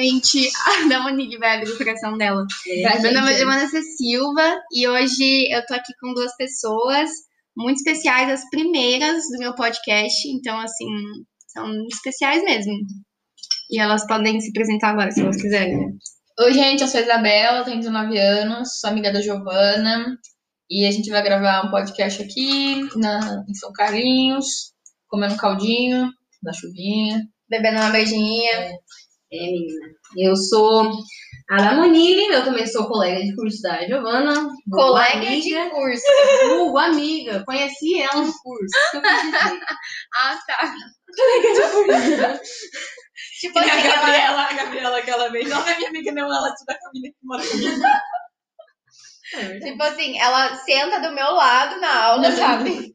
a da Monique vai abrir o coração dela. É, Meu nome é gente, Giovana C. Silva e hoje eu tô aqui com duas pessoas muito especiais, as primeiras do meu podcast. Então, assim, são especiais mesmo. E elas podem se apresentar agora, se elas quiserem. Oi, gente, eu sou a Isabela, tenho 19 anos, sou amiga da Giovana. E a gente vai gravar um podcast aqui na, em São Carlinhos, comendo caldinho, na chuvinha. Bebendo uma beijinha. É, menina. Eu sou a da Monique, eu também sou colega de curso da Giovana. Colega amiga, de curso. vulgo amiga. Conheci ela no curso. Isso que eu quis dizer. Ah, tá. tipo E assim, a ela... Gabriela, a Gabriela que ela veio, não é minha amiga, não, ela estuda com a menina que mora comigo. É. Tipo assim, ela senta do meu lado na aula, sabe?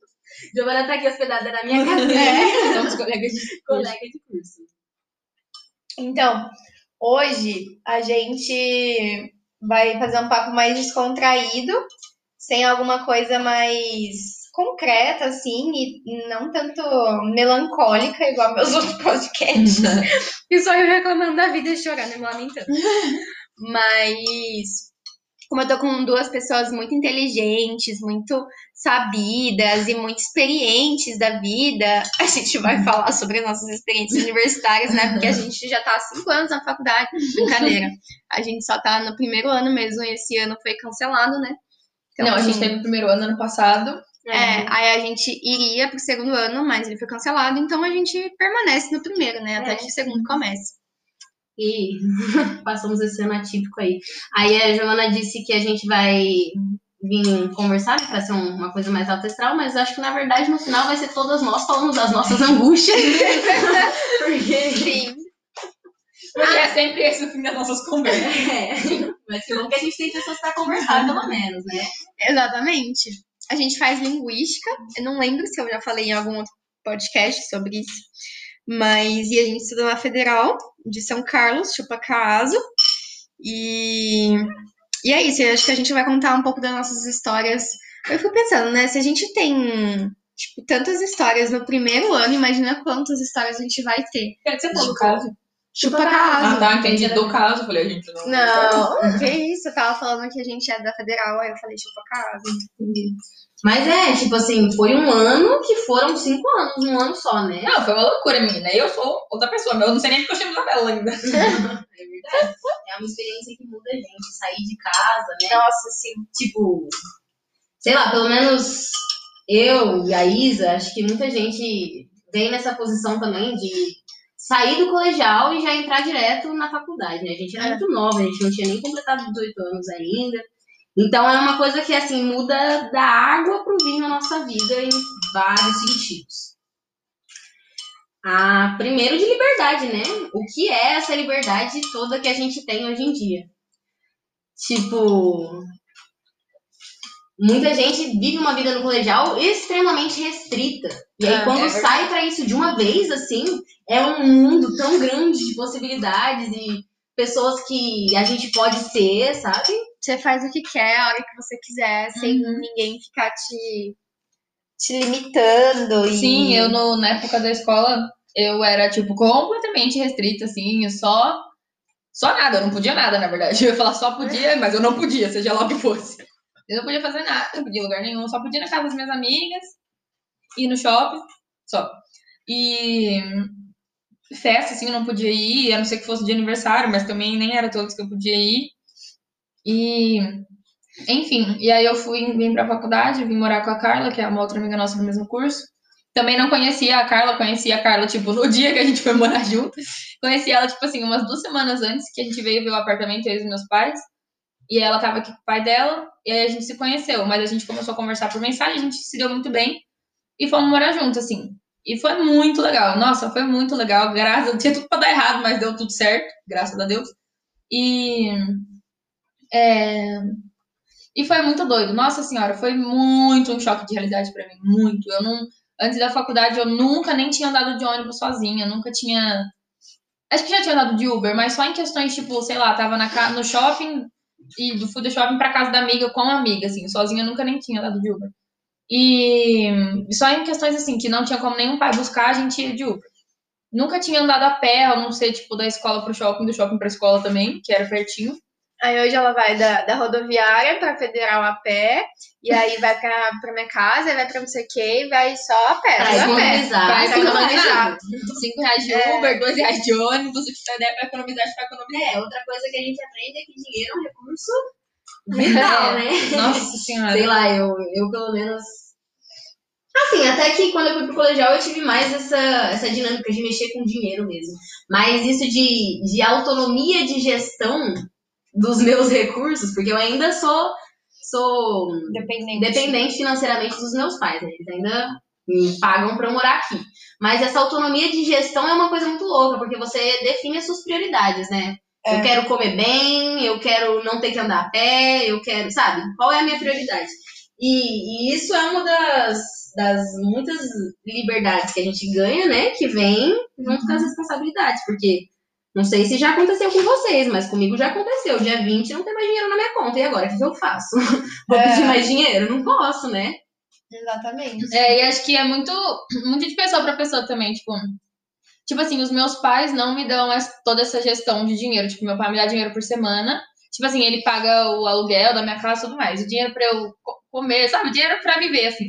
Giovana tá aqui hospedada na minha cadeira. É. Somos colegas de curso. Colega de curso. Então, hoje a gente vai fazer um papo mais descontraído, sem alguma coisa mais concreta, assim, e não tanto melancólica, igual meus outros podcasts. E só eu reclamando da vida e chorando e me lamentando. Mas, como eu tô com duas pessoas muito inteligentes, muito sabidas e muito experientes da vida, a gente vai falar sobre nossas experiências universitárias, né? Porque a gente já tá há cinco anos na faculdade. Brincadeira. A gente só tá no primeiro ano mesmo e esse ano foi cancelado, né? Então, não, a gente assim, teve o primeiro ano ano passado. é, aí a gente iria pro segundo ano, mas ele foi cancelado, então a gente permanece no primeiro, né? Até É. que o segundo comece. E passamos esse ano atípico aí. Aí a Giovana disse que a gente vai vir conversar para ser um- uma coisa mais alta astral, mas acho que na verdade no final vai ser todas nós falando das nossas angústias. Porque Sim. Porque é sempre esse o fim das nossas conversas. é, mas que bom que a gente tem pessoas para conversar, pelo menos, né? Exatamente. A gente faz linguística. Eu não lembro se eu já falei em algum outro podcast sobre isso. Mas e a gente estuda na Federal de São Carlos, Chupacaso. E, e é isso. Eu acho que a gente vai contar um pouco das nossas histórias. Eu fico pensando, né? Se a gente tem tipo, tantas histórias no primeiro ano, imagina quantas histórias a gente vai ter. Quer dizer, pô, do caso. Chupacaso. Ah, tá, entendi. Do caso. Eu falei, a gente não. Não, que isso? Eu tava falando que a gente é da Federal, aí eu falei Chupacaso. Mas é, tipo assim, foi um ano que foram cinco anos, um ano só, né? Não, foi uma loucura, menina. Eu sou outra pessoa, mas eu não sei nem porque eu chamo Isabela ainda. É verdade. É uma experiência que muda a gente, sair de casa, né? Nossa, sim. tipo, sei lá, pelo menos eu e a Isa, acho que muita gente vem nessa posição também de sair do colegial e já entrar direto na faculdade, né? A gente era É. muito nova, a gente não tinha nem completado 18 anos ainda. Então é uma coisa que, assim, muda da água pro vinho na nossa vida em vários sentidos. Ah, primeiro de liberdade, né? O que é essa liberdade toda que a gente tem hoje em dia? Tipo, muita gente vive uma vida no colegial extremamente restrita. E aí, Ah, quando é sai pra isso de uma vez, assim, é um mundo tão grande de possibilidades e pessoas que a gente pode ser, sabe? Você faz o que quer, a hora que você quiser, sem ninguém ficar te, te limitando. E... Sim, eu no, na época da escola, eu era, tipo, completamente restrita, assim, eu só. Só nada, eu não podia nada, na verdade. Eu ia falar só podia, mas eu não podia, seja lá o que fosse. Eu não podia fazer nada, não podia em lugar nenhum, só podia ir na casa das minhas amigas, ir no shopping, só. E festa, assim, eu não podia ir, a não ser que fosse de aniversário, mas também nem era todos que eu podia ir. E, enfim, e aí eu fui, vim pra faculdade, vim morar com a Carla, que é uma outra amiga nossa do mesmo curso. Também não conhecia a Carla, conhecia a Carla, tipo, no dia que a gente foi morar junto. Conheci ela, tipo assim, umas duas semanas antes que a gente veio ver o apartamento, eu e os meus pais. E ela tava aqui com o pai dela, e aí a gente se conheceu. Mas a gente começou a conversar por mensagem, a gente se deu muito bem. E fomos morar junto, assim. E foi muito legal. Nossa, foi muito legal. Graças. Tinha tudo pra dar errado, mas deu tudo certo. Graças a Deus. E. é, E foi muito doido. Nossa senhora, foi muito um choque de realidade pra mim. Muito. Eu não. Antes da faculdade, eu nunca nem tinha andado de ônibus sozinha. Nunca tinha. Acho que já tinha andado de Uber, mas só em questões, tipo, sei lá, tava na ca... no shopping e do do shopping pra casa da amiga com a amiga, assim. Sozinha eu nunca nem tinha andado de Uber. E só em questões assim, que não tinha como nenhum pai buscar, a gente ia de Uber. nunca tinha andado a pé, a não ser, tipo, da escola pro shopping, do shopping pra escola também, que era pertinho. Aí hoje ela vai da, da rodoviária pra federal a pé, e aí vai pra, pra minha casa, vai pra não sei o que, e vai só a pé. Pra economizar. Pra economizar. 5 reais de É. Uber, 2 reais de ônibus, o que você der pra economizar, pra economizar. É, outra coisa que a gente aprende é que dinheiro é um recurso vital, né? Nossa senhora. Sei lá, eu, eu pelo menos. Assim, até que quando eu fui pro colegial eu tive mais essa, essa dinâmica de mexer com dinheiro mesmo. Mas isso de, de autonomia de gestão dos meus recursos, porque eu ainda sou, sou Dependente. dependente financeiramente dos meus pais, né? Eles ainda me pagam pra eu morar aqui. Mas essa autonomia de gestão é uma coisa muito louca, porque você define as suas prioridades, né? É. Eu quero comer bem, eu quero não ter que andar a pé, eu quero, sabe? Qual é a minha prioridade? E, e isso é uma das, das muitas liberdades que a gente ganha, né? Que vem junto com as responsabilidades, porque não sei se já aconteceu com vocês, mas comigo já aconteceu. Dia 20 não tem mais dinheiro na minha conta. E agora, o que eu faço? Vou É. pedir mais dinheiro? Não posso, né? Exatamente. É, e acho que é muito, muito de pessoa pra pessoa também, tipo. Tipo assim, os meus pais não me dão toda essa gestão de dinheiro. Tipo, meu pai me dá dinheiro por semana. Tipo assim, ele paga o aluguel da minha casa e tudo mais. O dinheiro pra eu co- comer, sabe? Dinheiro pra viver, assim.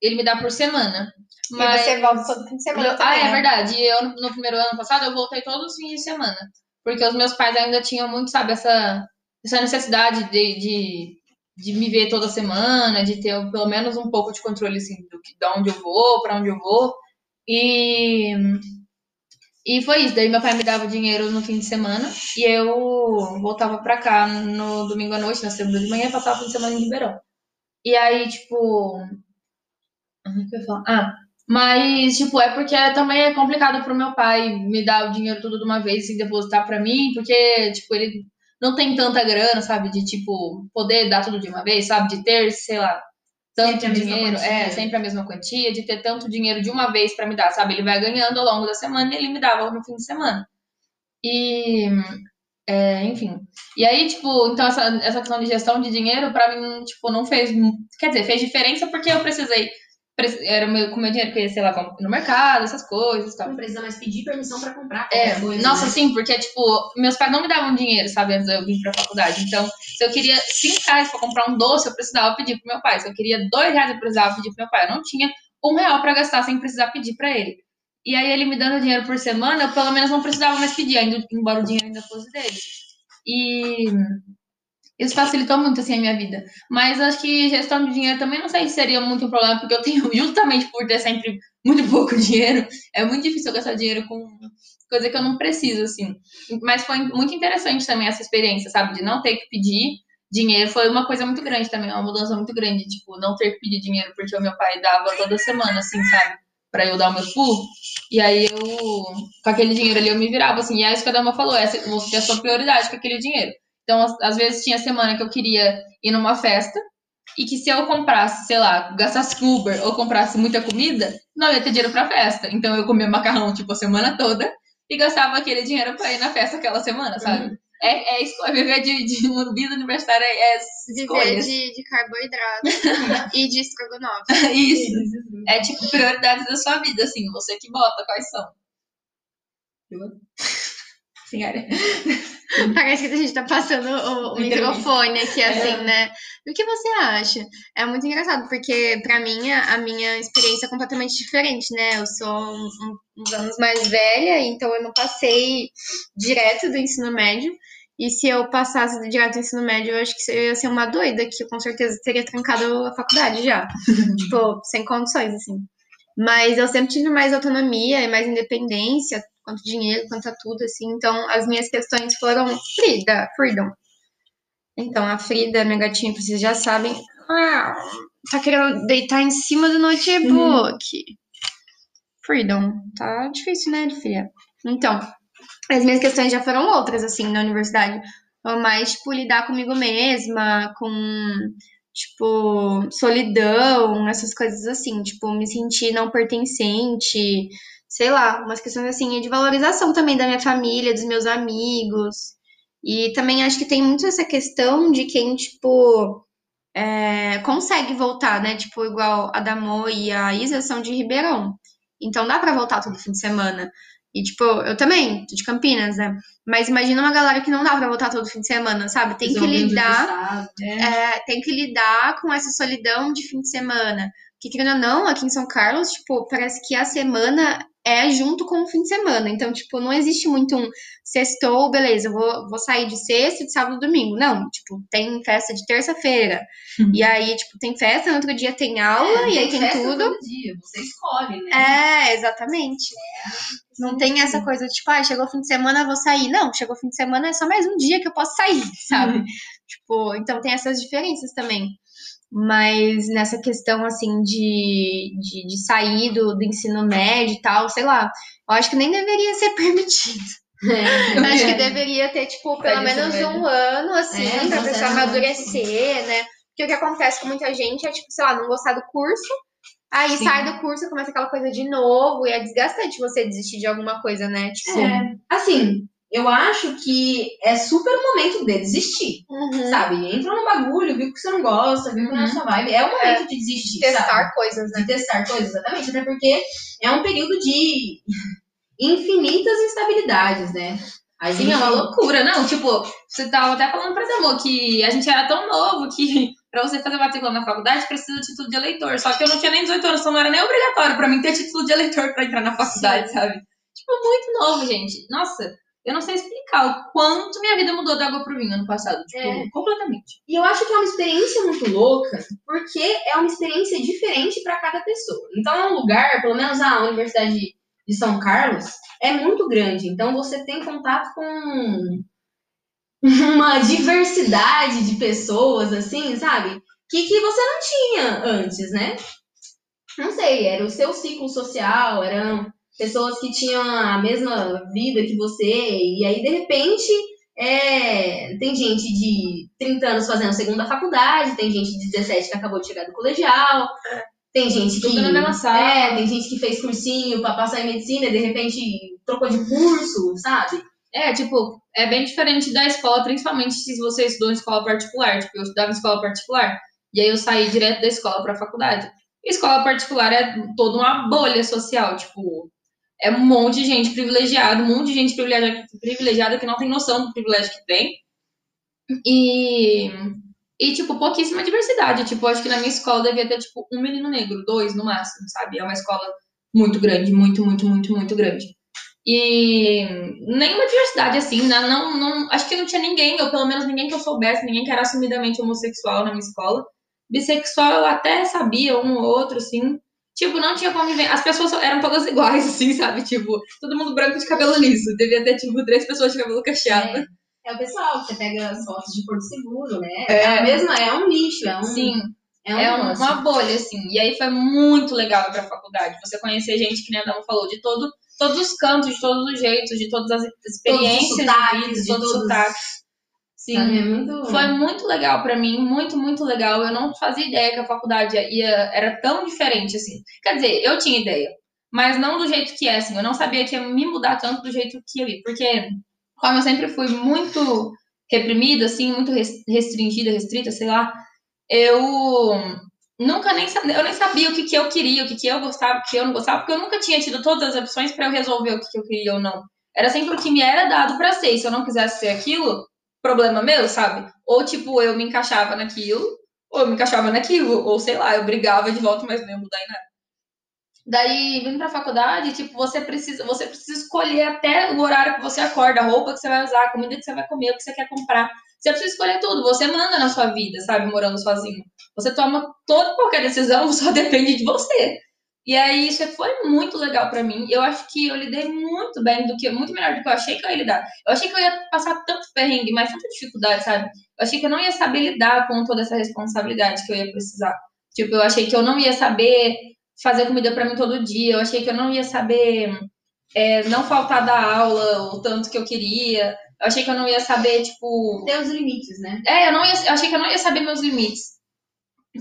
Ele me dá por semana. Mas... E você volta todo fim de semana Eu- também, ah, é né? verdade. Eu, no- primeiro ano passado, eu voltei todos os fins de semana. Porque os meus pais ainda tinham muito, sabe, essa, essa necessidade de, de, de me ver toda semana, de ter pelo menos um pouco de controle, assim, do que, de onde eu vou, pra onde eu vou. E, e foi isso. Daí meu pai me dava dinheiro no fim de semana e eu voltava pra cá no domingo à noite, na segunda de manhã, e passava o fim de semana em Ribeirão. E aí, tipo. Ah, Mas, tipo, é porque também é complicado pro meu pai me dar o dinheiro tudo de uma vez e depositar pra mim, porque, tipo, ele não tem tanta grana, sabe? De, tipo, poder dar tudo de uma vez, sabe? De ter, sei lá, tanto Sempre dinheiro, é, sempre a mesma quantia, de ter tanto dinheiro de uma vez pra me dar, sabe? Ele vai ganhando ao longo da semana e ele me dava no fim de semana. E, é, enfim. E aí, tipo, então essa, essa questão de gestão de dinheiro, pra mim, tipo, não fez. Quer dizer, fez diferença porque eu precisei. Era o meu, com o meu dinheiro que eu ia, sei lá, no mercado, essas coisas e tal. Não precisa mais pedir permissão pra comprar É, coisa. nossa, né? sim, porque, tipo, meus pais não me davam dinheiro, sabe, antes de eu vir pra faculdade. Então, se eu queria 5 reais pra comprar um doce, eu precisava pedir pro meu pai. Se eu queria 2 reais, eu precisava pedir pro meu pai. Eu não tinha um real pra gastar sem precisar pedir pra ele. E aí, ele me dando dinheiro por semana, eu pelo menos não precisava mais pedir, ainda, embora o dinheiro ainda fosse dele. E isso facilitou muito, assim, a minha vida. Mas acho que gestão de dinheiro também não sei se seria muito um problema, porque eu tenho, justamente por ter sempre muito pouco dinheiro, é muito difícil eu gastar dinheiro com coisa que eu não preciso, assim. Mas foi muito interessante também essa experiência, sabe? De não ter que pedir dinheiro. Foi uma coisa muito grande também, uma mudança muito grande. Tipo, não ter que pedir dinheiro porque o meu pai dava toda semana, assim, sabe? Pra eu dar o meu pulo. E aí eu, com aquele dinheiro ali, eu me virava, assim. E é isso que a Dama falou, essa, você tem a sua prioridade com aquele dinheiro. Então, às, vezes tinha semana que eu queria ir numa festa. E que se eu comprasse, sei lá, gastasse com Uber ou comprasse muita comida, não ia ter dinheiro pra festa. Então eu comia macarrão, tipo, a semana toda e gastava aquele dinheiro pra ir na festa aquela semana, sabe? É, é escolha, viver de, de uma vida universitária é Viver escolhas. de, de carboidrato e de estrogonofe. Isso. É tipo prioridades da sua vida, assim, você que bota quais são. Senhora. Parece que a gente tá passando o, o microfone aqui, É. assim, né? O que você acha? É muito engraçado, porque pra mim a, minha experiência é completamente diferente, né? Eu sou um- uns anos mais velha, então eu não passei direto do ensino médio. E se eu passasse direto do ensino médio, eu acho que eu ia ser uma doida, que eu com certeza teria trancado a faculdade já. tipo, sem condições, assim. Mas eu sempre tive mais autonomia e mais independência, quanto dinheiro, quanto a tudo, assim. Então, as minhas questões foram Frida, Freedom. Então, a Frida, minha gatinha, vocês já sabem, ah, tá querendo deitar em cima do notebook. Freedom. Tá difícil, né, filha? Então, as minhas questões já foram outras, assim, na universidade. Foram mais, tipo, lidar comigo mesma, com, tipo, solidão, essas coisas assim. Tipo, me sentir não pertencente, sei lá, umas questões assim, de valorização também da minha família, dos meus amigos. E também acho que tem muito essa questão de quem, tipo, é, consegue voltar, né? Tipo, igual a Damo e a Isa são de Ribeirão. Então dá pra voltar todo fim de semana. E, tipo, eu também, tô de Campinas, né? Mas imagina uma galera que não dá pra voltar todo fim de semana, sabe? Tem que lidar, estado. é, tem que lidar com essa solidão de fim de semana. Porque, querendo ou não, aqui em São Carlos, tipo, parece que a semana é junto com o fim de semana. Então, tipo, não existe muito um sextou, beleza, eu vou, vou sair de sexta, de sábado, domingo. Não, tipo, tem festa de terça-feira. E aí, tipo, tem festa, no outro dia tem aula, É, e aí tem festa tudo. todo dia, você escolhe, né? É, exatamente. Não tem essa coisa de, tipo, ah, chegou o fim de semana, eu vou sair. Não, chegou o fim de semana, é só mais um dia que eu posso sair, sabe? Tipo, então tem essas diferenças também. Mas nessa questão, assim, de, de, de sair do, do ensino médio e tal, sei lá, eu acho que nem deveria ser permitido. É. Eu acho que deveria ter, tipo, pelo Sai do ensino menos um ano, assim, É, pra pessoa amadurecer, né? Porque o que acontece com muita gente é, tipo, sei lá, não gostar do curso, aí Sim. sai do curso, começa aquela coisa de novo, e é desgastante você desistir de alguma coisa, né? Tipo, É, assim, eu acho que é super o momento de desistir, uhum. sabe? Entra no bagulho, viu que você não gosta, viu que não é sua vibe. É o momento de desistir, sabe? testar coisas, né? De testar coisas, exatamente. Até porque é um período de infinitas instabilidades, né? A Sim, é uma gente- loucura. Não, tipo, você tava até falando pra Zamor que a gente era tão novo que pra você fazer matrícula na faculdade precisa de título de eleitor. Só que eu não tinha nem 18 anos, então não era nem obrigatório pra mim ter título de eleitor pra entrar na faculdade, sabe? Tipo, muito novo, gente. Nossa, eu não sei explicar o quanto minha vida mudou da água pro vinho ano passado. Tipo, É. completamente. E eu acho que é uma experiência muito louca, porque é uma experiência diferente para cada pessoa. Então é um lugar, pelo menos a Universidade de São Carlos, é muito grande. Então você tem contato com uma diversidade de pessoas, assim, sabe? Que, que você não tinha antes, né? Não sei, era o seu ciclo social, eram pessoas que tinham a mesma vida que você, e aí de repente é, tem gente de 30 anos fazendo segunda faculdade, tem gente de 17 que acabou de chegar do colegial, tem gente que. Tudo na mesma sala. É, tem gente que fez cursinho pra passar em medicina e de repente trocou de curso, sabe? É, tipo, é bem diferente da escola, principalmente se você estudou em escola particular. Tipo, eu estudava em escola particular. E aí eu saí direto da escola pra faculdade. E escola particular é toda uma bolha social, tipo, é um monte de gente privilegiada, um monte de gente privilegiada, que não tem noção do privilégio que tem. E, e, tipo, pouquíssima diversidade. Tipo, acho que na minha escola devia ter, tipo, um menino negro, dois no máximo, sabe? É uma escola muito grande, muito, muito, muito, muito grande. E nenhuma diversidade, assim, né? não, não, acho que não tinha ninguém, ou pelo menos ninguém que eu soubesse, ninguém que era assumidamente homossexual na minha escola. Bissexual eu até sabia, um ou outro, assim. Tipo, não tinha convivência. As pessoas eram todas iguais, assim, sabe? Tipo, todo mundo branco de cabelo liso. Devia ter, tipo, três pessoas de cabelo cacheado. É o pessoal, você pega as fotos de Porto Seguro, né? É. a mesma, é um nicho, é um. Sim, é um é um- uma bolha, assim. E aí foi muito legal pra faculdade. Você conhecer gente, que nem a Dama falou, de todo, todos os cantos, de todos os jeitos, de todas as experiências sotaques, de vida, de de todos os todos- sotaques. Sim. Sabe? É muito. Foi muito legal pra mim, muito, muito legal. Eu não fazia ideia que a faculdade ia, era tão diferente, assim. Quer dizer, eu tinha ideia, mas não do jeito que é, assim. Eu não sabia que ia me mudar tanto do jeito que eu ia. Porque, como eu sempre fui muito reprimida, assim, muito res- restringida, restrita, sei lá, eu nunca nem sabia, eu nem sabia o que, que eu queria, o que, que eu gostava, o que eu não gostava, porque eu nunca tinha tido todas as opções pra eu resolver o que, que eu queria ou não. Era sempre o que me era dado pra ser. E se eu não quisesse ser aquilo, problema meu, sabe? Ou tipo, eu me encaixava naquilo, ou eu me encaixava naquilo, ou sei lá, eu brigava de volta, mas não ia mudar em nada. Daí, vindo pra faculdade, tipo, você precisa, você precisa escolher até o horário que você acorda, a roupa que você vai usar, a comida que você vai comer, o que você quer comprar. Você precisa escolher tudo, você manda na sua vida, sabe, morando sozinho. Você toma toda qualquer decisão, só depende de você. E aí isso foi muito legal pra mim. Eu acho que eu lidei muito bem do que muito melhor do que eu achei que eu ia lidar. Eu achei que eu ia passar tanto perrengue, mas tanta dificuldade, sabe? Eu achei que eu não ia saber lidar com toda essa responsabilidade que eu ia precisar. Tipo, eu achei que eu não ia saber fazer comida pra mim todo dia. Eu achei que eu não ia saber é, não faltar da aula o tanto que eu queria. Eu achei que eu não ia saber, tipo, Tem os limites, né? é, eu, não ia, eu achei que eu não ia saber meus limites.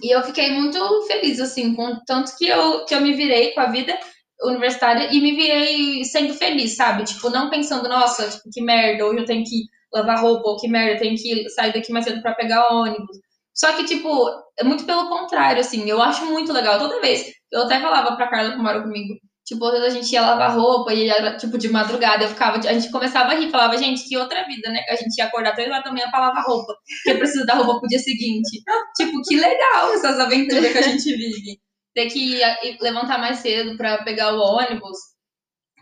E eu fiquei muito feliz, assim, com tanto que eu, que eu me virei com a vida universitária e me virei sendo feliz, sabe? Tipo, não pensando, nossa, tipo, que merda, hoje eu tenho que lavar roupa, ou que merda, eu tenho que sair daqui mais cedo pra pegar ônibus. Só que, tipo, é muito pelo contrário, assim, eu acho muito legal. Toda vez, eu até falava pra Carla que mora comigo, Tipo, a gente ia lavar roupa e era, tipo, de madrugada. Eu ficava, a gente começava a rir, falava, gente, que outra vida, né? Que a gente ia acordar três horas da manhã pra lavar roupa. Porque precisa da roupa pro dia seguinte. tipo, que legal essas aventuras que a gente vive. Ter que levantar mais cedo pra pegar o ônibus.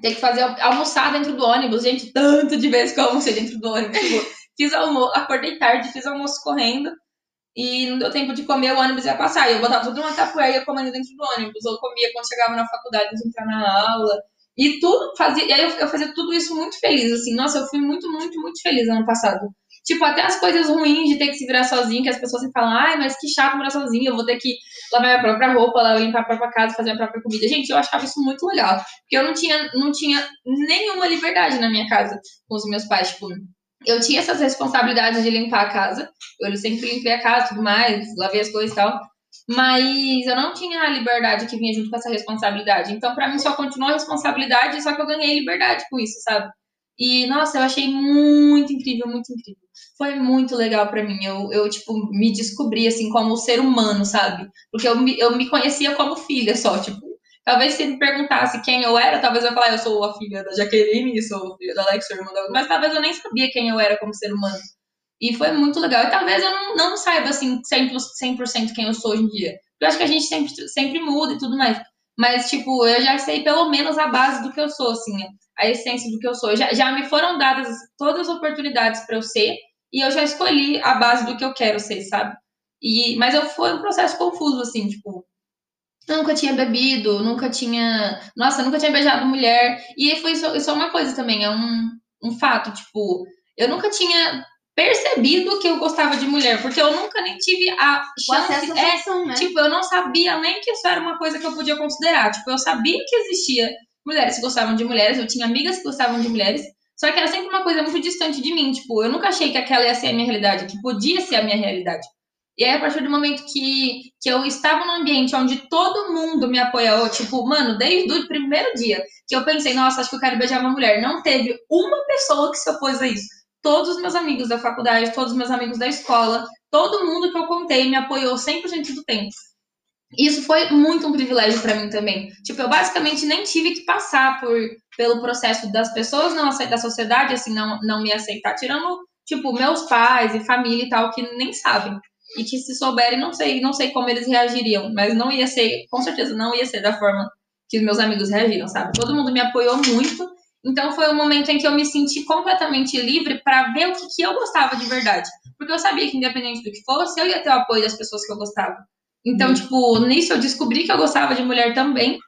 Ter que fazer almoçar dentro do ônibus. Gente, tanto de vezes que eu almocei dentro do ônibus. Tipo, fiz almoço, acordei tarde, fiz almoço correndo e não deu tempo de comer, o ônibus ia passar. E eu botava tudo numa capoeira e ia comendo dentro do ônibus. Ou comia quando chegava na faculdade, antes de entrar na aula. E tudo fazia. E aí eu, eu fazia tudo isso muito feliz, assim. Nossa, eu fui muito, muito, muito feliz ano passado. Tipo, até as coisas ruins de ter que se virar sozinho, que as pessoas sempre falam, ai, mas que chato morar sozinho, eu vou ter que lavar minha própria roupa, limpar a própria casa, fazer a própria comida. Gente, eu achava isso muito legal. Porque eu não tinha, não tinha nenhuma liberdade na minha casa com os meus pais. Tipo, eu tinha essas responsabilidades de limpar a casa. Eu sempre limpei a casa, tudo mais, lavei as coisas e tal. Mas eu não tinha a liberdade que vinha junto com essa responsabilidade. Então, para mim, só continuou a responsabilidade, só que eu ganhei liberdade com isso, sabe? E, nossa, eu achei muito incrível, muito incrível. Foi muito legal para mim. Eu, eu, tipo, me descobri, assim, como ser humano, sabe? Porque eu me, eu me conhecia como filha só, tipo, Talvez se ele perguntasse quem eu era, talvez eu falasse, eu sou a filha da Jaqueline, sou a filha da Alex, irmã da... Mas talvez eu nem sabia quem eu era como ser humano. E foi muito legal. E talvez eu não, não saiba, assim, 100%, 100 quem eu sou hoje em dia. Eu acho que a gente sempre, sempre muda e tudo mais. Mas, tipo, eu já sei pelo menos a base do que eu sou, assim, a essência do que eu sou. Já, já me foram dadas todas as oportunidades para eu ser, e eu já escolhi a base do que eu quero ser, sabe? E, mas eu, foi um processo confuso, assim, tipo, nunca tinha bebido, nunca tinha. Nossa, nunca tinha beijado mulher. E foi isso, isso é uma coisa também, é um, um fato. Tipo, eu nunca tinha percebido que eu gostava de mulher, porque eu nunca nem tive a chance. é, função, né? Tipo, eu não sabia nem que isso era uma coisa que eu podia considerar. Tipo, eu sabia que existia mulheres que gostavam de mulheres, eu tinha amigas que gostavam de mulheres. Só que era sempre uma coisa muito distante de mim. Tipo, eu nunca achei que aquela ia ser a minha realidade, que podia ser a minha realidade. E aí, a partir do momento que, que eu estava num ambiente onde todo mundo me apoiou, tipo, mano, desde o primeiro dia que eu pensei, nossa, acho que eu quero beijar uma mulher, não teve uma pessoa que se opôs a isso. Todos os meus amigos da faculdade, todos os meus amigos da escola, todo mundo que eu contei me apoiou 100% do tempo. Isso foi muito um privilégio para mim também. Tipo, eu basicamente nem tive que passar por pelo processo das pessoas não aceitar, da sociedade assim não não me aceitar, tirando tipo meus pais e família e tal que nem sabem e que se souberem, não sei, não sei como eles reagiriam, mas não ia ser, com certeza não ia ser da forma que os meus amigos reagiram, sabe? Todo mundo me apoiou muito, então foi um momento em que eu me senti completamente livre para ver o que, que eu gostava de verdade, porque eu sabia que independente do que fosse, eu ia ter o apoio das pessoas que eu gostava. Então, uhum. tipo, nisso eu descobri que eu gostava de mulher também.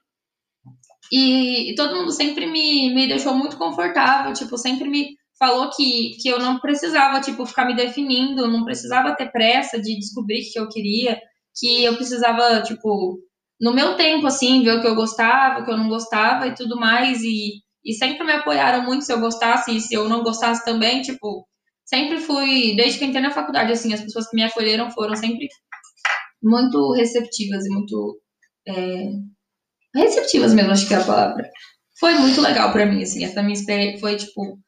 E, e todo mundo sempre me, me deixou muito confortável, tipo, sempre me falou que, que eu não precisava, tipo, ficar me definindo, não precisava ter pressa de descobrir o que eu queria, que eu precisava, tipo, no meu tempo, assim, ver o que eu gostava, o que eu não gostava e tudo mais, e, e sempre me apoiaram muito se eu gostasse e se eu não gostasse também, tipo, sempre fui, desde que entrei na faculdade, assim, as pessoas que me acolheram foram sempre muito receptivas e muito é, receptivas mesmo, acho que é a palavra. Foi muito legal para mim, assim, essa minha experiência foi, tipo,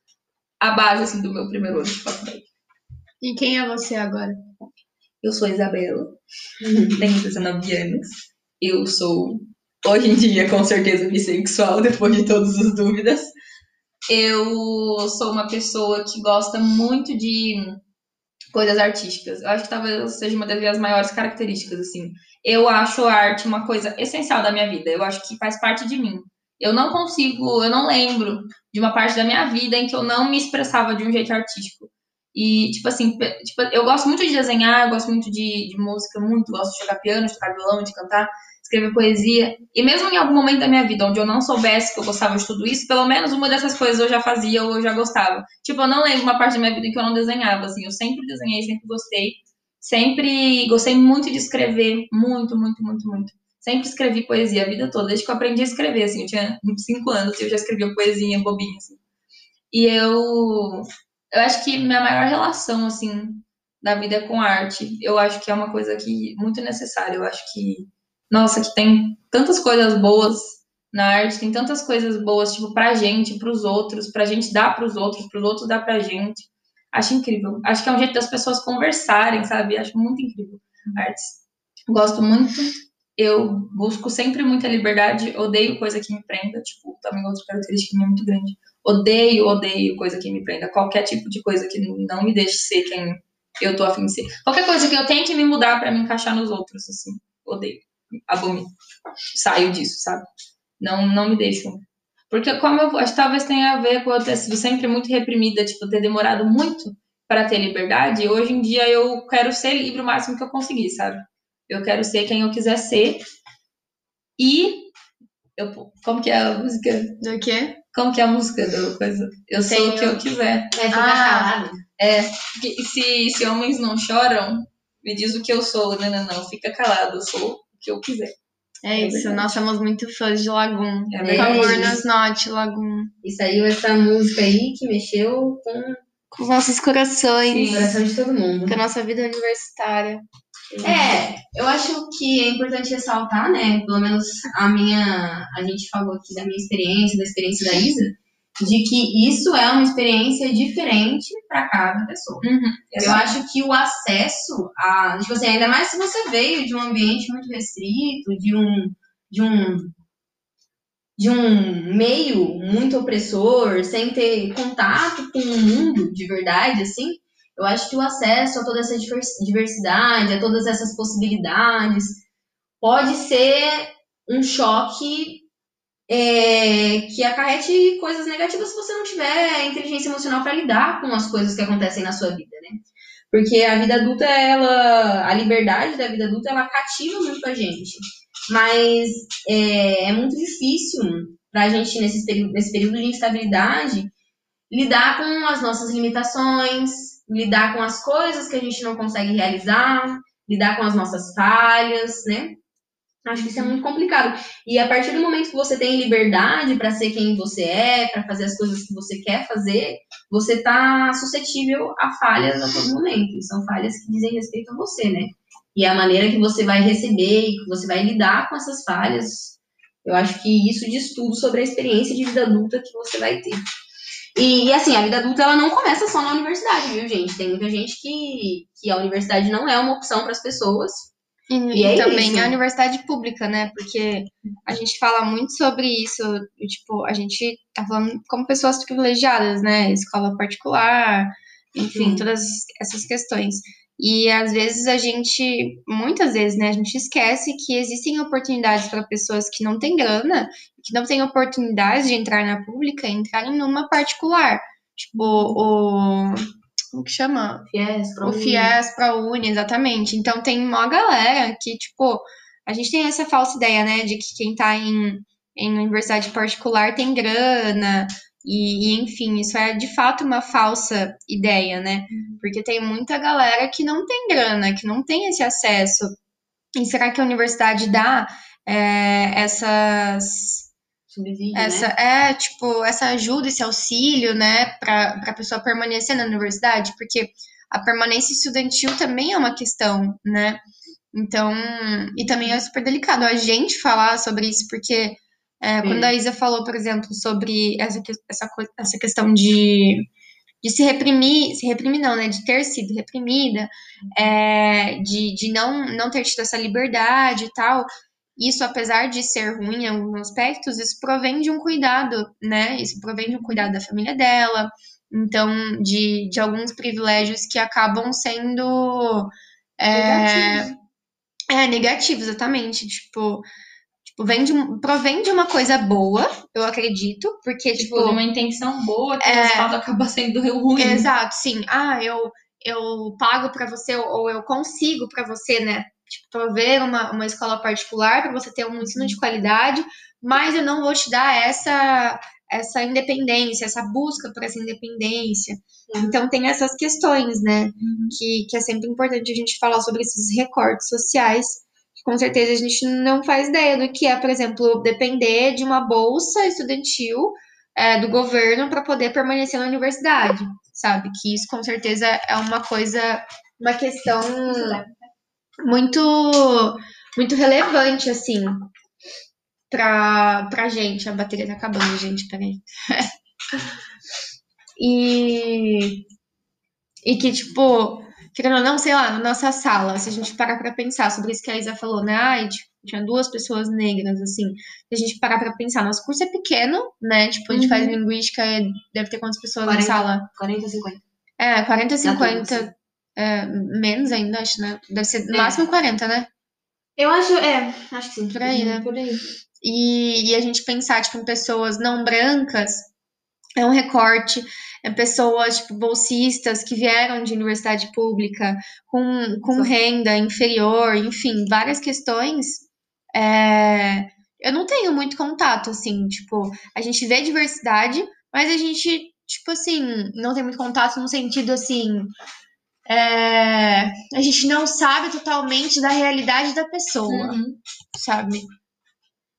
a base assim, do meu primeiro ano de faculdade. E quem é você agora? Eu sou Isabela, tenho 19 anos. Eu sou, hoje em dia, com certeza, bissexual, depois de todas as dúvidas. Eu sou uma pessoa que gosta muito de coisas artísticas. Eu acho que talvez seja uma das minhas maiores características, assim. Eu acho a arte uma coisa essencial da minha vida. Eu acho que faz parte de mim. Eu não consigo, eu não lembro de uma parte da minha vida em que eu não me expressava de um jeito artístico. E, tipo assim, tipo, eu gosto muito de desenhar, gosto muito de, de música, muito, gosto de jogar piano, de tocar violão, de cantar, escrever poesia. E mesmo em algum momento da minha vida onde eu não soubesse que eu gostava de tudo isso, pelo menos uma dessas coisas eu já fazia ou eu já gostava. Tipo, eu não lembro uma parte da minha vida em que eu não desenhava, assim, eu sempre desenhei, sempre gostei. Sempre gostei muito de escrever, muito, muito, muito, muito sempre escrevi poesia a vida toda, desde que eu aprendi a escrever, assim, eu tinha cinco anos e eu já escrevia poesia bobinha, assim. E eu, eu acho que minha maior relação, assim, da vida é com arte. Eu acho que é uma coisa que muito necessária. Eu acho que, nossa, que tem tantas coisas boas na arte, tem tantas coisas boas, tipo, pra gente, pros outros, pra gente dar pros outros, pros outros dar pra gente. Acho incrível. Acho que é um jeito das pessoas conversarem, sabe? Acho muito incrível artes. Gosto muito eu busco sempre muita liberdade, odeio coisa que me prenda, tipo, também outra característica minha muito grande. Odeio, odeio coisa que me prenda, qualquer tipo de coisa que não me deixe ser quem eu tô afim de ser. Qualquer coisa que eu tente me mudar para me encaixar nos outros, assim, odeio, abomino. Saio disso, sabe? Não, não me deixo. Porque como eu acho talvez tenha a ver com eu ter sido sempre muito reprimida, tipo, ter demorado muito para ter liberdade, hoje em dia eu quero ser livre o máximo que eu conseguir, sabe? Eu quero ser quem eu quiser ser. E eu, como que é a música? Do quê? Como que é a música do coisa? Eu sou Tenho- o que eu quiser. É, fica Ah. calado. É, se, se homens não choram, me diz o que eu sou. Não, não, não. Fica calado, eu sou o que eu quiser. É É isso, verdade. nós somos muito fãs de Lagoon. É Por favor, nos note, Lagoon. E saiu essa música aí que mexeu com Com os nossos corações, o coração de todo mundo. com a nossa vida universitária. É, eu acho que é importante ressaltar, né? Pelo menos a minha. A gente falou aqui da minha experiência, da experiência da Isa, de que isso é uma experiência diferente para cada pessoa. Eu acho que o acesso a. Tipo assim, ainda mais se você veio de um ambiente muito restrito, de um. De um de um meio muito opressor, sem ter contato com o mundo de verdade, assim, eu acho que o acesso a toda essa divers- diversidade, a todas essas possibilidades, pode ser um choque é, que acarrete coisas negativas se você não tiver inteligência emocional para lidar com as coisas que acontecem na sua vida, né? Porque a vida adulta, ela, a liberdade da vida adulta, ela cativa muito a gente. Mas é, é muito difícil para a gente, nesse nesse período de instabilidade, lidar com as nossas limitações, lidar com as coisas que a gente não consegue realizar, lidar com as nossas falhas, né? Acho que isso é muito complicado. E a partir do momento que você tem liberdade para ser quem você é, para fazer as coisas que você quer fazer, você tá suscetível a falhas a todo momento. E são falhas que dizem respeito a você, né? E a maneira que você vai receber e que você vai lidar com essas falhas, eu acho que isso diz tudo sobre a experiência de vida adulta que você vai ter. E, e, assim, a vida adulta ela não começa só na universidade, viu, gente? Tem muita gente que, que a universidade não é uma opção para as pessoas. E, E é também isso. a universidade pública, né? Porque a gente fala muito sobre isso, tipo, a gente tá falando como pessoas privilegiadas, né? Escola particular, enfim, todas essas questões. E às vezes a gente, muitas vezes, né, a gente esquece que existem oportunidades para pessoas que não têm grana, que não têm oportunidade de entrar na pública, entrarem numa particular. Tipo, o. Como que chama? Fies, O FIES para Uni, exatamente. Então tem uma galera que, tipo, a gente tem essa falsa ideia, né, de que quem tá em, em universidade particular tem grana, e, e, enfim, isso é de fato uma falsa ideia, né? Porque tem muita galera que não tem grana, que não tem esse acesso. E será que a universidade dá é, essas Subsídio, essa né? é tipo essa ajuda, esse auxílio, né, para a pessoa permanecer na universidade, porque a permanência estudantil também é uma questão, né? Então, e também é super delicado a gente falar sobre isso, porque é, quando a Isa falou, por exemplo, sobre essa, essa, essa questão de, de se reprimir, se reprimir não, né, de ter sido reprimida, é, de, de não, não ter tido essa liberdade e tal, isso, apesar de ser ruim em alguns aspectos, isso provém de um cuidado, né? Isso provém de um cuidado da família dela, então, de, de alguns privilégios que acabam sendo. É, Negativos. é, negativos, exatamente. Tipo, tipo vem de, provém de uma coisa boa, eu acredito, porque, Tipo, tipo. uma intenção boa que É. o resultado acaba sendo ruim. Exato, sim. Ah, eu, eu pago pra você, ou eu consigo pra você, né? Tipo, prover uma, uma escola particular pra você ter um ensino de qualidade, mas eu não vou te dar essa, essa independência, essa busca por essa independência. Então tem essas questões, né? Que, que é sempre importante a gente falar sobre esses recortes sociais. Com certeza a gente não faz ideia do que é, por exemplo, depender de uma bolsa estudantil é, do governo para poder permanecer na universidade, sabe? Que isso com certeza é uma coisa, uma questão muito, muito relevante, assim, pra, pra gente. A bateria tá acabando, gente, peraí. e, e que, tipo, querendo ou não, sei lá, na nossa sala, se a gente parar pra pensar sobre isso que a Isa falou, né? Ai, tipo, tinha duas pessoas negras, assim. Se a gente parar pra pensar, nosso curso é pequeno, né? Tipo, a gente faz linguística, deve ter quantas pessoas 40. na sala? 40, 50. É, 40, Na turma, 50. É, menos ainda, acho, né? Deve ser no É. máximo 40, né? Eu acho, é, acho que sim. Por aí, né? Por aí. E, e a gente pensar, tipo, em pessoas não brancas é um recorte, é pessoas, tipo, bolsistas que vieram de universidade pública com, com renda inferior, enfim, várias questões. É, eu não tenho muito contato, assim, tipo, a gente vê diversidade, mas a gente, tipo assim, não tem muito contato no sentido, assim, é, a gente não sabe totalmente da realidade da pessoa, Uhum. sabe?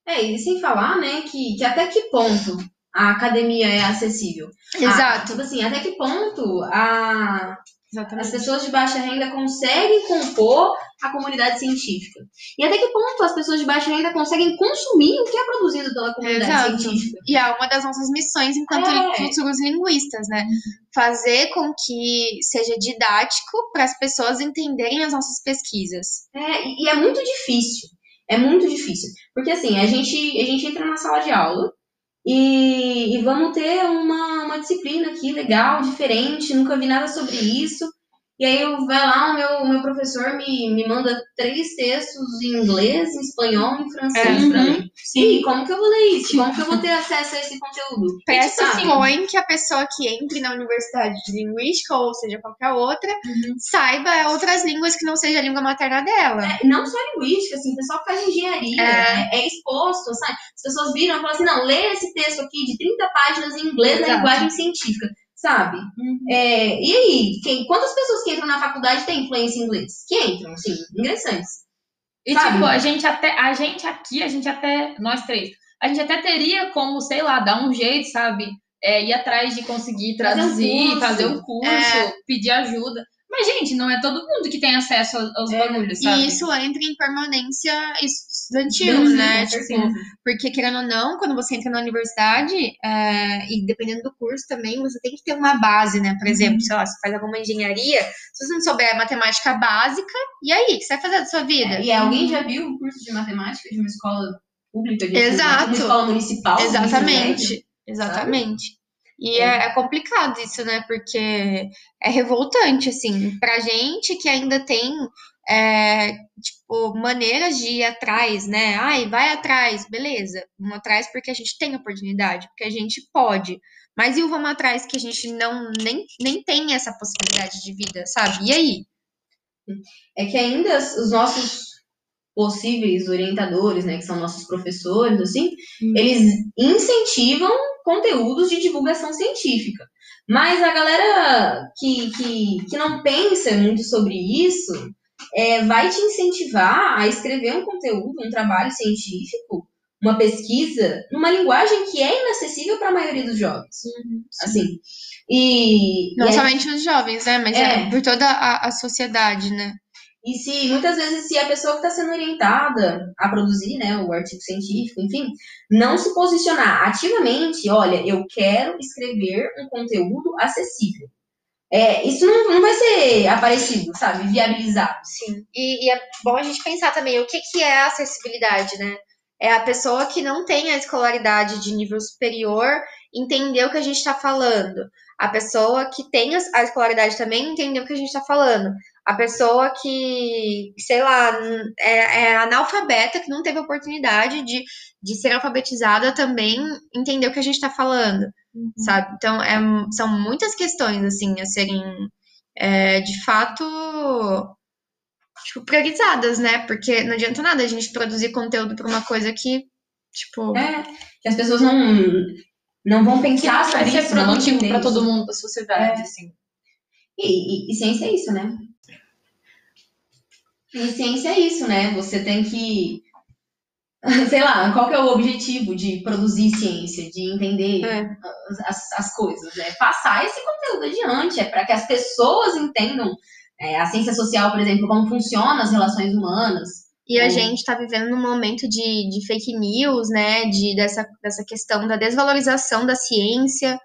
É, e sem falar, né, que, que até que ponto a academia é acessível. Ah, Exato. tipo assim, até que ponto a, as pessoas de baixa renda conseguem compor a comunidade científica. E até que ponto as pessoas de baixa renda conseguem consumir o que é produzido pela comunidade Exato. científica. E é uma das nossas missões enquanto É. futuros linguistas, né? Fazer com que seja didático para as pessoas entenderem as nossas pesquisas. É, e e é muito difícil. É muito difícil. Porque assim, a gente, a gente entra na sala de aula e, e vamos ter uma, uma disciplina aqui legal, diferente, nunca vi nada sobre isso. E aí eu vai lá, o meu, meu professor me, me manda três textos em inglês, em espanhol e em francês É. pra Uhum. mim. E como que eu vou ler isso? Como que eu vou ter acesso a esse conteúdo? Pressupõe que a pessoa que entre na universidade de linguística, ou seja, qualquer outra, Uhum. saiba outras línguas que não seja a língua materna dela. É, não só linguística, assim, o pessoal que faz engenharia É. é, é exposto, sabe? As pessoas viram e falam assim, não, lê esse texto aqui de 30 páginas em inglês na Exato. linguagem científica, sabe? É, e aí, quem, quantas pessoas que entram na faculdade têm influência em inglês? Que entram, assim, ingressantes. E Sabe? tipo, a gente até, a gente aqui, a gente até, nós três, a gente até teria como, sei lá, dar um jeito, sabe? É, ir atrás de conseguir Fazer um traduzir, curso. fazer um curso, É. pedir ajuda. Gente, não é todo mundo que tem acesso aos, É, bagulhos, sabe? E isso entra em permanência estudantil, Estudantil, né? com Tipo, certeza. Porque, querendo ou não, quando você entra na universidade, é, e dependendo do curso também, você tem que ter uma base, né? Por exemplo, sei lá, você faz alguma engenharia, se você não souber matemática básica, e aí? O que você vai fazer da sua vida? E alguém já viu o curso de matemática de uma escola pública? De Exato. Uma escola municipal? Exatamente. Exatamente. E é, é complicado isso, né? Porque é revoltante, assim, pra gente que ainda tem, é, tipo, maneiras de ir atrás, né? Ai, vai atrás, beleza. Vamos atrás porque a gente tem oportunidade, porque a gente pode. Mas e o vamos atrás que a gente não nem, nem tem essa possibilidade de vida, sabe? E aí? é que ainda os nossos possíveis orientadores, né, que são nossos professores, assim, eles incentivam conteúdos de divulgação científica. Mas a galera que, que, que não pensa muito sobre isso é, vai te incentivar a escrever um conteúdo, um trabalho científico, uma pesquisa, numa linguagem que é inacessível para a maioria dos jovens. Assim. E, Não e somente os jovens, né? Mas é, É. por toda a, a sociedade, né? E se muitas vezes se a pessoa que está sendo orientada a produzir, né, o artigo científico, enfim, não se posicionar ativamente, olha, eu quero escrever um conteúdo acessível. É, isso não, não vai ser aparecido, sabe, viabilizado. Sim. E, e é bom a gente pensar também o que, que é a acessibilidade, né? É a pessoa que não tem a escolaridade de nível superior entender o que a gente está falando. A pessoa que tem a escolaridade também entender o que a gente está falando. A pessoa que, sei lá, é, é analfabeta, que não teve oportunidade de, de ser alfabetizada também entender o que a gente está falando, sabe? Então, é, são muitas questões, assim, a serem, é, de fato, tipo, priorizadas, né? Porque não adianta nada a gente produzir conteúdo para uma coisa que, tipo, É, que as pessoas não, não vão pensar sobre isso, não vão produtivo isso. todo mundo da sociedade, assim. E, e- e ciência é isso, né? E ciência é isso, né? Você tem que. Sei lá, qual que é o objetivo de produzir ciência, de entender É. as, as coisas? É passar esse conteúdo adiante, é para que as pessoas entendam é, a ciência social, por exemplo, como funcionam as relações humanas. E a Hum. gente está vivendo num momento de, de fake news, né? De, dessa, dessa questão da desvalorização da ciência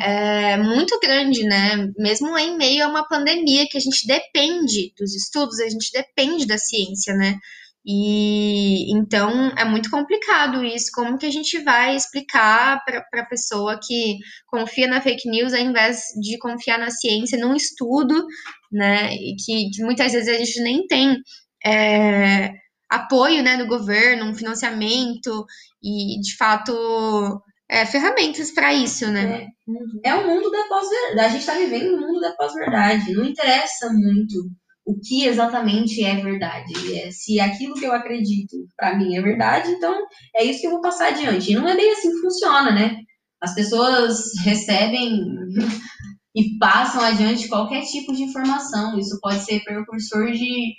é muito grande, né? Mesmo em meio a uma pandemia que a gente depende dos estudos, a gente depende da ciência, né? E então é muito complicado isso. Como que a gente vai explicar para a pessoa que confia na fake news ao invés de confiar na ciência, num estudo, né? E que, que muitas vezes a gente nem tem é, apoio né, do governo, um financiamento e, de fato, é, ferramentas para isso, né? É, é o mundo da pós-verdade. A gente está vivendo no mundo da pós-verdade. Não interessa muito o que exatamente é verdade. É, se aquilo que eu acredito para mim é verdade, então é isso que eu vou passar adiante. E não é bem assim que funciona, né? As pessoas recebem e passam adiante qualquer tipo de informação. Isso pode ser precursor de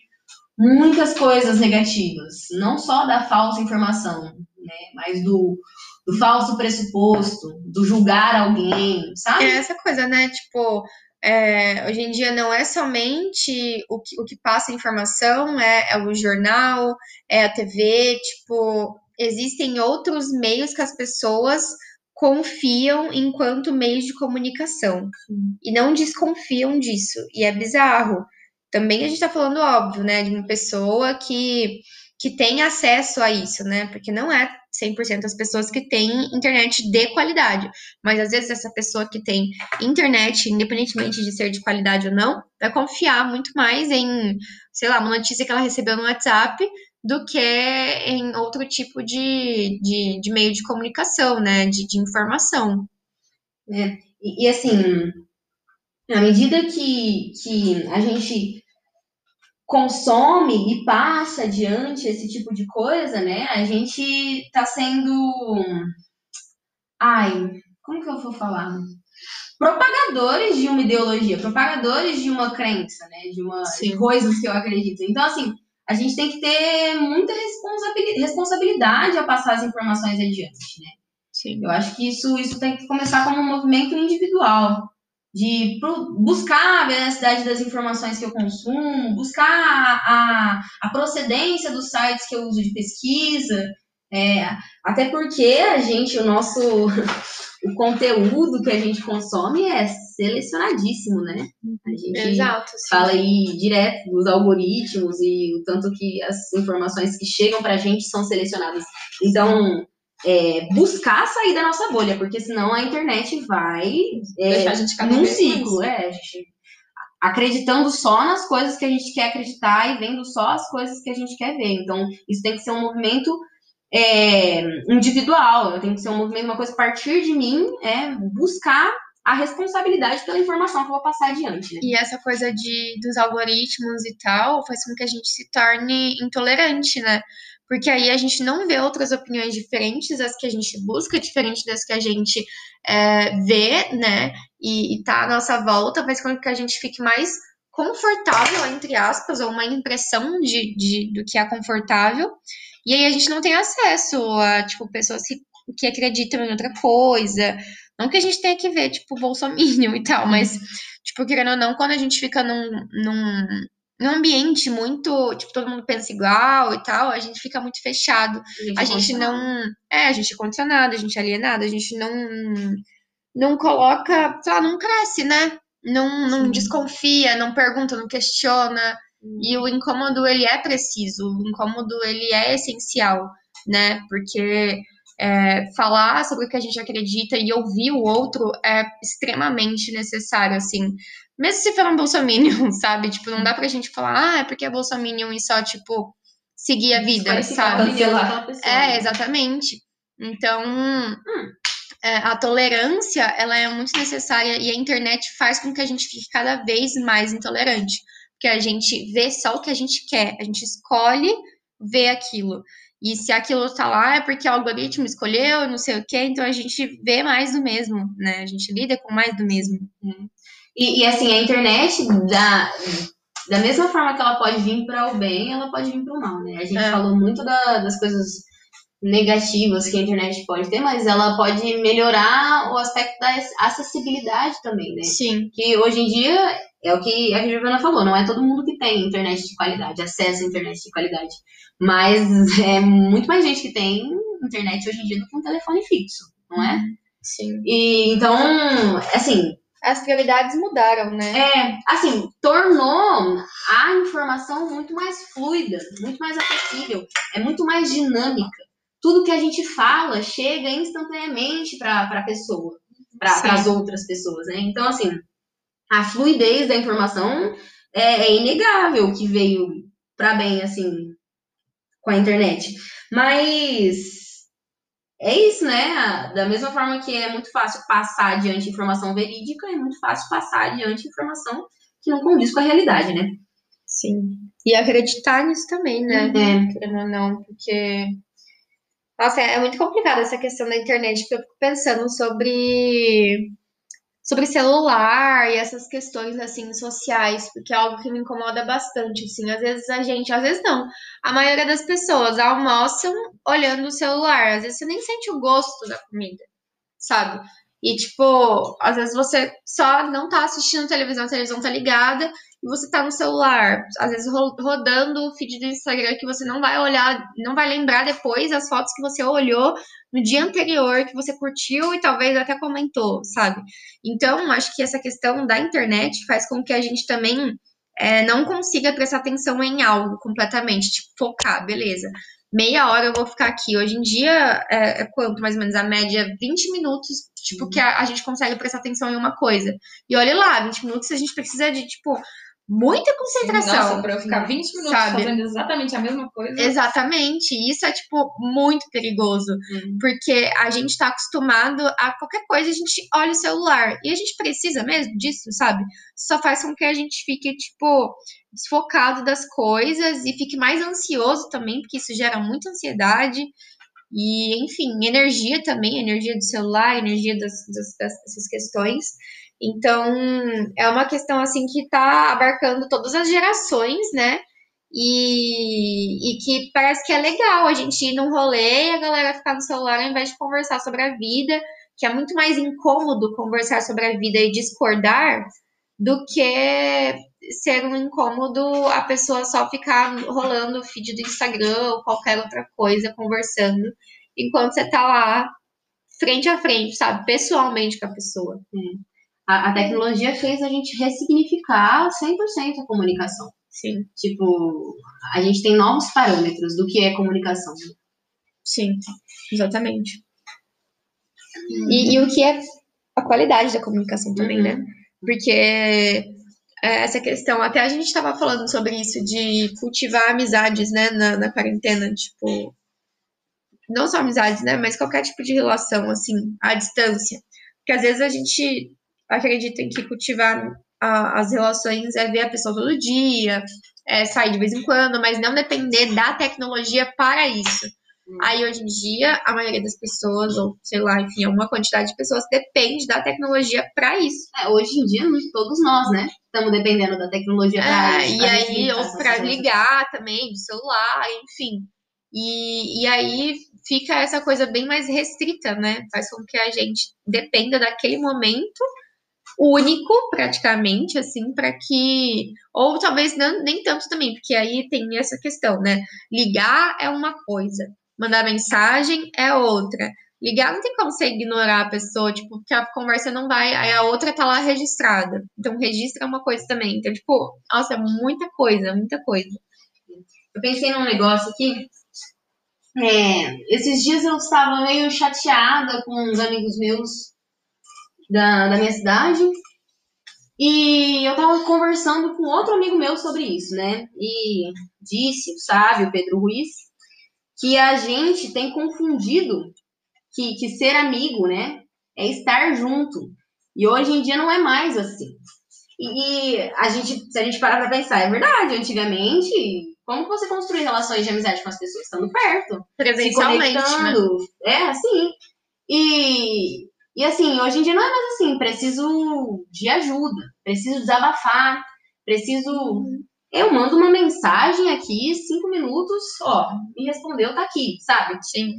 muitas coisas negativas, não só da falsa informação, né? Mas do do falso pressuposto, do julgar alguém, sabe? É essa coisa, né? Tipo, é, hoje em dia não é somente o que, o que passa a informação, é, é o jornal, é a TV, tipo, existem outros meios que as pessoas confiam enquanto meios de comunicação e não desconfiam disso. E é bizarro. Também a gente tá falando, óbvio, né, de uma pessoa que, que tem acesso a isso, né? Porque não é 100% das pessoas que têm internet de qualidade. Mas às vezes essa pessoa que tem internet, independentemente de ser de qualidade ou não, vai confiar muito mais em, sei lá, uma notícia que ela recebeu no WhatsApp do que em outro tipo de, de, de meio de comunicação, né? De, de informação. É, e, e assim, à medida que, que a gente consome e passa adiante esse tipo de coisa, né? A gente está sendo. Ai, como que eu vou falar? Propagadores de uma ideologia, propagadores de uma crença, né? De uma de coisas que eu acredito. Então, assim, a gente tem que ter muita responsabilidade a passar as informações adiante, né? Sim. Eu acho que isso, isso tem que começar como um movimento individual de buscar a veracidade das informações que eu consumo, buscar a, a procedência dos sites que eu uso de pesquisa, é, até porque a gente, o nosso, o conteúdo que a gente consome é selecionadíssimo, né? A gente Exato, fala aí direto dos algoritmos e o tanto que as informações que chegam para a gente são selecionadas. Então, é, buscar sair da nossa bolha, porque senão a internet vai é, deixar a gente cada num ciclo, é, a gente acreditando só nas coisas que a gente quer acreditar e vendo só as coisas que a gente quer ver. Então, isso tem que ser um movimento é, individual, tem que ser um movimento, uma coisa a partir de mim, é buscar a responsabilidade pela informação que eu vou passar adiante. Né? E essa coisa de, dos algoritmos e tal faz com que a gente se torne intolerante, né? Porque aí a gente não vê outras opiniões diferentes das que a gente busca, diferente das que a gente é, vê, né? E, e tá à nossa volta, faz com que a gente fique mais confortável, entre aspas, ou uma impressão de, de, do que é confortável. E aí a gente não tem acesso a, tipo, pessoas que, que acreditam em outra coisa. Não que a gente tenha que ver, tipo, Bolsonaro e tal, mas, tipo, querendo ou não, quando a gente fica num, num num ambiente muito, tipo, todo mundo pensa igual e tal, a gente fica muito fechado. A gente, a gente não. É, a gente é condicionado, a gente é alienado, a gente não. Não coloca, sei lá, não cresce, né? Não, não desconfia, não pergunta, não questiona. Hum. E o incômodo, ele é preciso, o incômodo, ele é essencial, né? Porque é, falar sobre o que a gente acredita e ouvir o outro é extremamente necessário, assim. Mesmo se for um bolsominion, sabe? Tipo, não dá pra gente falar, ah, é porque é bolsominion e só, tipo, seguir a vida, sabe? É, exatamente. Então, hum. é, a tolerância, ela é muito necessária e a internet faz com que a gente fique cada vez mais intolerante. Porque a gente vê só o que a gente quer, a gente escolhe ver aquilo. E se aquilo tá lá é porque o algoritmo escolheu, não sei o quê, então a gente vê mais do mesmo, né? A gente lida com mais do mesmo. Né? E, e, assim, a internet, da, da mesma forma que ela pode vir para o bem, ela pode vir para o mal, né? A gente é. falou muito da, das coisas negativas que a internet pode ter, mas ela pode melhorar o aspecto da acessibilidade também, né? Sim. Que hoje em dia é o que a Giovana falou, não é todo mundo que tem internet de qualidade, acesso à internet de qualidade. Mas é muito mais gente que tem internet hoje em dia do que um telefone fixo, não é? Sim. E então, assim, As prioridades mudaram, né? É, assim, tornou a informação muito mais fluida, muito mais acessível, é muito mais dinâmica. Tudo que a gente fala chega instantaneamente para a pessoa, para as outras pessoas, né? Então, assim, a fluidez da informação é, é inegável que veio para bem, assim, com a internet. Mas é isso, né? Da mesma forma que é muito fácil passar adiante informação verídica, é muito fácil passar adiante informação que não condiz com a realidade, né? Sim. E acreditar nisso também, né? É. Querendo ou não, porque. Nossa, é muito complicado essa questão da internet, porque eu fico pensando sobre. Sobre celular e essas questões, assim, sociais, porque é algo que me incomoda bastante, assim. Às vezes a gente, às vezes não. A maioria das pessoas almoçam olhando o celular. Às vezes você nem sente o gosto da comida, sabe? E, tipo, às vezes você só não tá assistindo televisão, a televisão tá ligada e você tá no celular, às vezes ro- rodando o feed do Instagram que você não vai olhar, não vai lembrar depois as fotos que você olhou no dia anterior, que você curtiu e talvez até comentou, sabe? Então, acho que essa questão da internet faz com que a gente também é, não consiga prestar atenção em algo completamente, tipo, focar, beleza. Meia hora eu vou ficar aqui. Hoje em dia, é, é quanto mais ou menos a média? 20 minutos, tipo, que a, a gente consegue prestar atenção em uma coisa. E olha lá, 20 minutos a gente precisa de, tipo, muita concentração. Nossa, pra eu ficar 20 minutos sabe? fazendo exatamente a mesma coisa. Exatamente. Isso é, tipo, muito perigoso. Uhum. Porque a gente tá acostumado a qualquer coisa, a gente olha o celular. E a gente precisa mesmo disso, sabe? Só faz com que a gente fique, tipo, desfocado das coisas e fique mais ansioso também, porque isso gera muita ansiedade. E, enfim, energia também, energia do celular, energia das, das- dessas questões. Então, é uma questão, assim, que tá abarcando todas as gerações, né? E, e que parece que é legal a gente ir num rolê e a galera ficar no celular ao invés de conversar sobre a vida, que é muito mais incômodo conversar sobre a vida e discordar do que ser um incômodo a pessoa só ficar rolando o feed do Instagram ou qualquer outra coisa, conversando, enquanto você tá lá frente a frente, sabe? Pessoalmente com a pessoa. A, a tecnologia fez a gente ressignificar 100% a comunicação. Sim, Tipo, a gente tem novos parâmetros do que é comunicação. sim, exatamente. E, e o que é a qualidade da comunicação também, Uhum. né? Porque é, essa questão, até a gente estava falando sobre isso, de cultivar amizades, né, na, na quarentena, tipo, não só amizades, né, mas qualquer tipo de relação, assim, à distância. Porque às vezes a gente acredita em que cultivar a- as relações é ver a pessoa todo dia, é sair de vez em quando, mas não depender da tecnologia para isso. Aí, hoje em dia, a maioria das pessoas, ou sei lá, enfim, uma quantidade de pessoas depende da tecnologia para isso. É, hoje em dia, todos nós, né? Estamos dependendo da tecnologia para É, e aí, ou para ligar também, de celular, enfim. E, e aí fica essa coisa bem mais restrita, né? Faz com que a gente dependa daquele momento único, praticamente, assim, para que. Ou talvez não, nem tanto também, porque aí tem essa questão, né? Ligar é uma coisa, mandar mensagem é outra. Ligar não tem como você ignorar a pessoa, tipo, porque a conversa não vai, aí a outra tá lá registrada. Então, registra é uma coisa também. Então, tipo, nossa, é muita coisa, muita coisa. Eu pensei num negócio aqui. É, esses dias eu estava meio chateada com uns amigos meus da, da minha cidade. E eu estava conversando com outro amigo meu sobre isso, né? E disse, o sábio Pedro Ruiz, que a gente tem confundido que, que ser amigo, né? É estar junto. E hoje em dia não é mais assim. E, e a gente, se a gente parar pra pensar, é verdade, antigamente como você construi relações de amizade com as pessoas? Estando perto, se Presencialmente, né? conectando. É, assim. E, e assim, hoje em dia não é mais assim, preciso de ajuda, preciso desabafar, preciso. Eu mando uma mensagem aqui, cinco minutos, ó, me respondeu, tá aqui, sabe? Sim.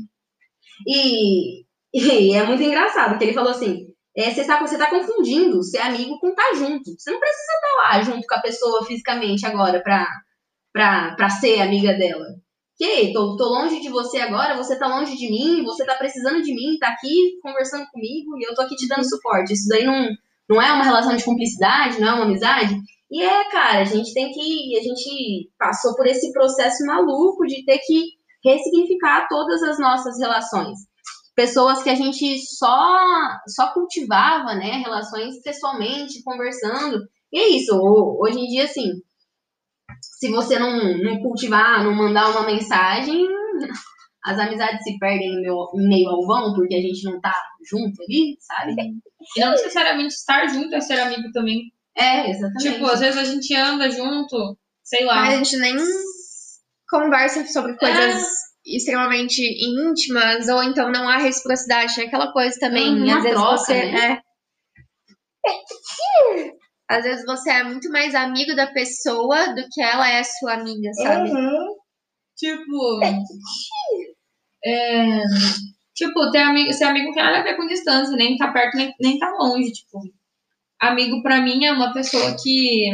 E, e é muito engraçado, que ele falou assim: é, você, está, tá confundindo ser amigo com estar junto. Você não precisa estar lá junto com a pessoa fisicamente agora pra, pra, pra ser amiga dela. Que tô, tô longe de você agora, você tá longe de mim, você tá precisando de mim, tá aqui conversando comigo e eu tô aqui te dando suporte. Isso daí não, não é uma relação de cumplicidade, não é uma amizade. E é, cara, a gente tem que. A gente passou por esse processo maluco de ter que ressignificar todas as nossas relações. Pessoas que a gente só, só cultivava, né? Relações pessoalmente, conversando. E é isso, hoje em dia, assim, se você não, não cultivar, não mandar uma mensagem, as amizades se perdem em meio, meio ao vão, porque a gente não tá junto ali, sabe? E não necessariamente estar junto é ser amigo também. É, exatamente. Tipo, às vezes a gente anda junto, sei lá. Mas a gente nem conversa sobre coisas extremamente íntimas, ou então não há reciprocidade, é aquela coisa também. Uhum, uma às vezes troca, você né? é. Às vezes você é muito mais amigo da pessoa do que ela é sua amiga, sabe? Tipo. É, tipo, ter amigo, ser amigo não tem nada a ver com distância, nem tá perto, nem, nem tá longe. Tipo, amigo pra mim é uma pessoa que.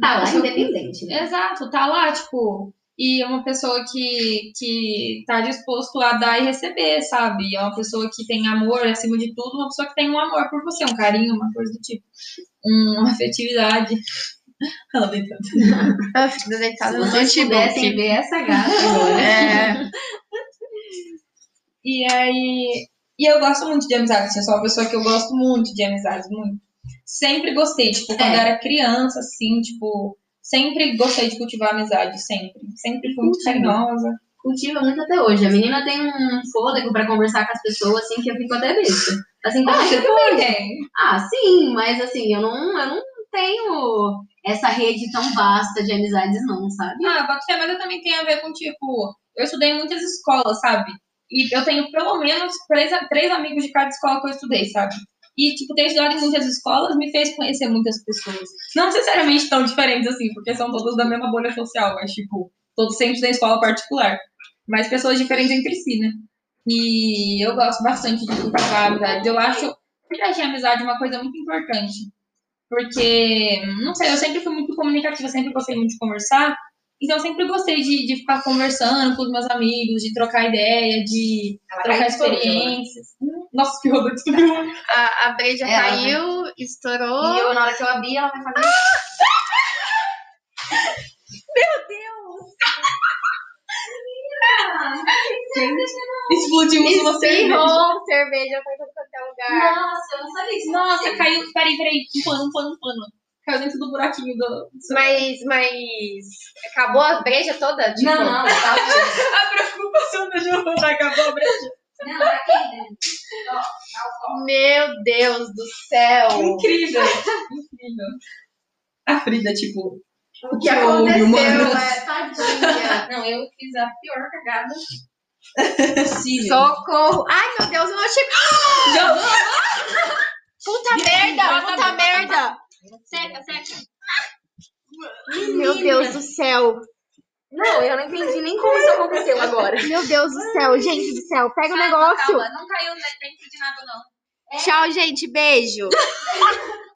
Tá lá, independente, né? Exato, tá lá, tipo, e é uma pessoa que, que tá disposto a dar e receber, sabe? É uma pessoa que tem amor acima de tudo, uma pessoa que tem um amor por você, um carinho, uma coisa do tipo, uma afetividade. Ela deitando. Eu fico deitada Se no notebook. ver essa gata agora. É. E aí. E eu gosto muito de amizade, assim, eu sou uma pessoa que eu gosto muito de amizades, muito. Sempre gostei, tipo, quando É. era criança, assim, tipo, sempre gostei de cultivar amizade, sempre. Sempre fui muito carinhosa. Cultiva muito até hoje. A menina tem um fôlego pra conversar com as pessoas, assim, que eu fico até besta. Assim, como Ah, você também tem. Ah, sim, mas assim, eu não, eu não tenho essa rede tão vasta de amizades, não, sabe? Ah, ser, mas eu também tenho a ver com, tipo, eu estudei em muitas escolas, sabe? E eu tenho pelo menos três, três amigos de cada escola que eu estudei, sabe? E, tipo, ter estudado em muitas escolas me fez conhecer muitas pessoas. Não necessariamente tão diferentes assim, porque são todas da mesma bolha social, mas, tipo, todos sempre da escola particular. Mas pessoas diferentes entre si, né? E eu gosto bastante de cultivar amizades. Eu acho, porque eu achei a amizade uma coisa muito importante. Porque, não sei, eu sempre fui muito comunicativa, sempre gostei muito de conversar. Então, eu sempre gostei de, de ficar conversando com os meus amigos, de trocar ideia, de trocar experiências. Nossa, que rodou descobriu. A, a breja Ela, caiu, estourou. E eu, na hora que eu abri, ela vai fazer. Explodimos uma cerveja. Espirrou cerveja foi pra qualquer lugar. Nossa, eu não sabia isso. Nossa, caiu. Peraí, peraí. Um pano, um pano, um pano. Caiu dentro do buraquinho do. Mas, mas. Acabou a breja toda? Tipo, Não, não, tá A preocupação da Giovana acabou a breja. Não, tá quente. Ó, dá o copo. Meu Deus do céu. Incrível. Incrível. A Frida, tipo. O que aconteceu, é tadinha. Não, eu fiz a pior cagada possível. Socorro. Ai, meu Deus, eu não achei. Puta merda, puta merda. Seca, seca. Meu Deus do céu. Não, eu não entendi nem como isso aconteceu agora. Meu Deus do céu, gente do céu. Pega o negócio. Calma, não caiu dentro de nada, não. Tchau, gente. Beijo.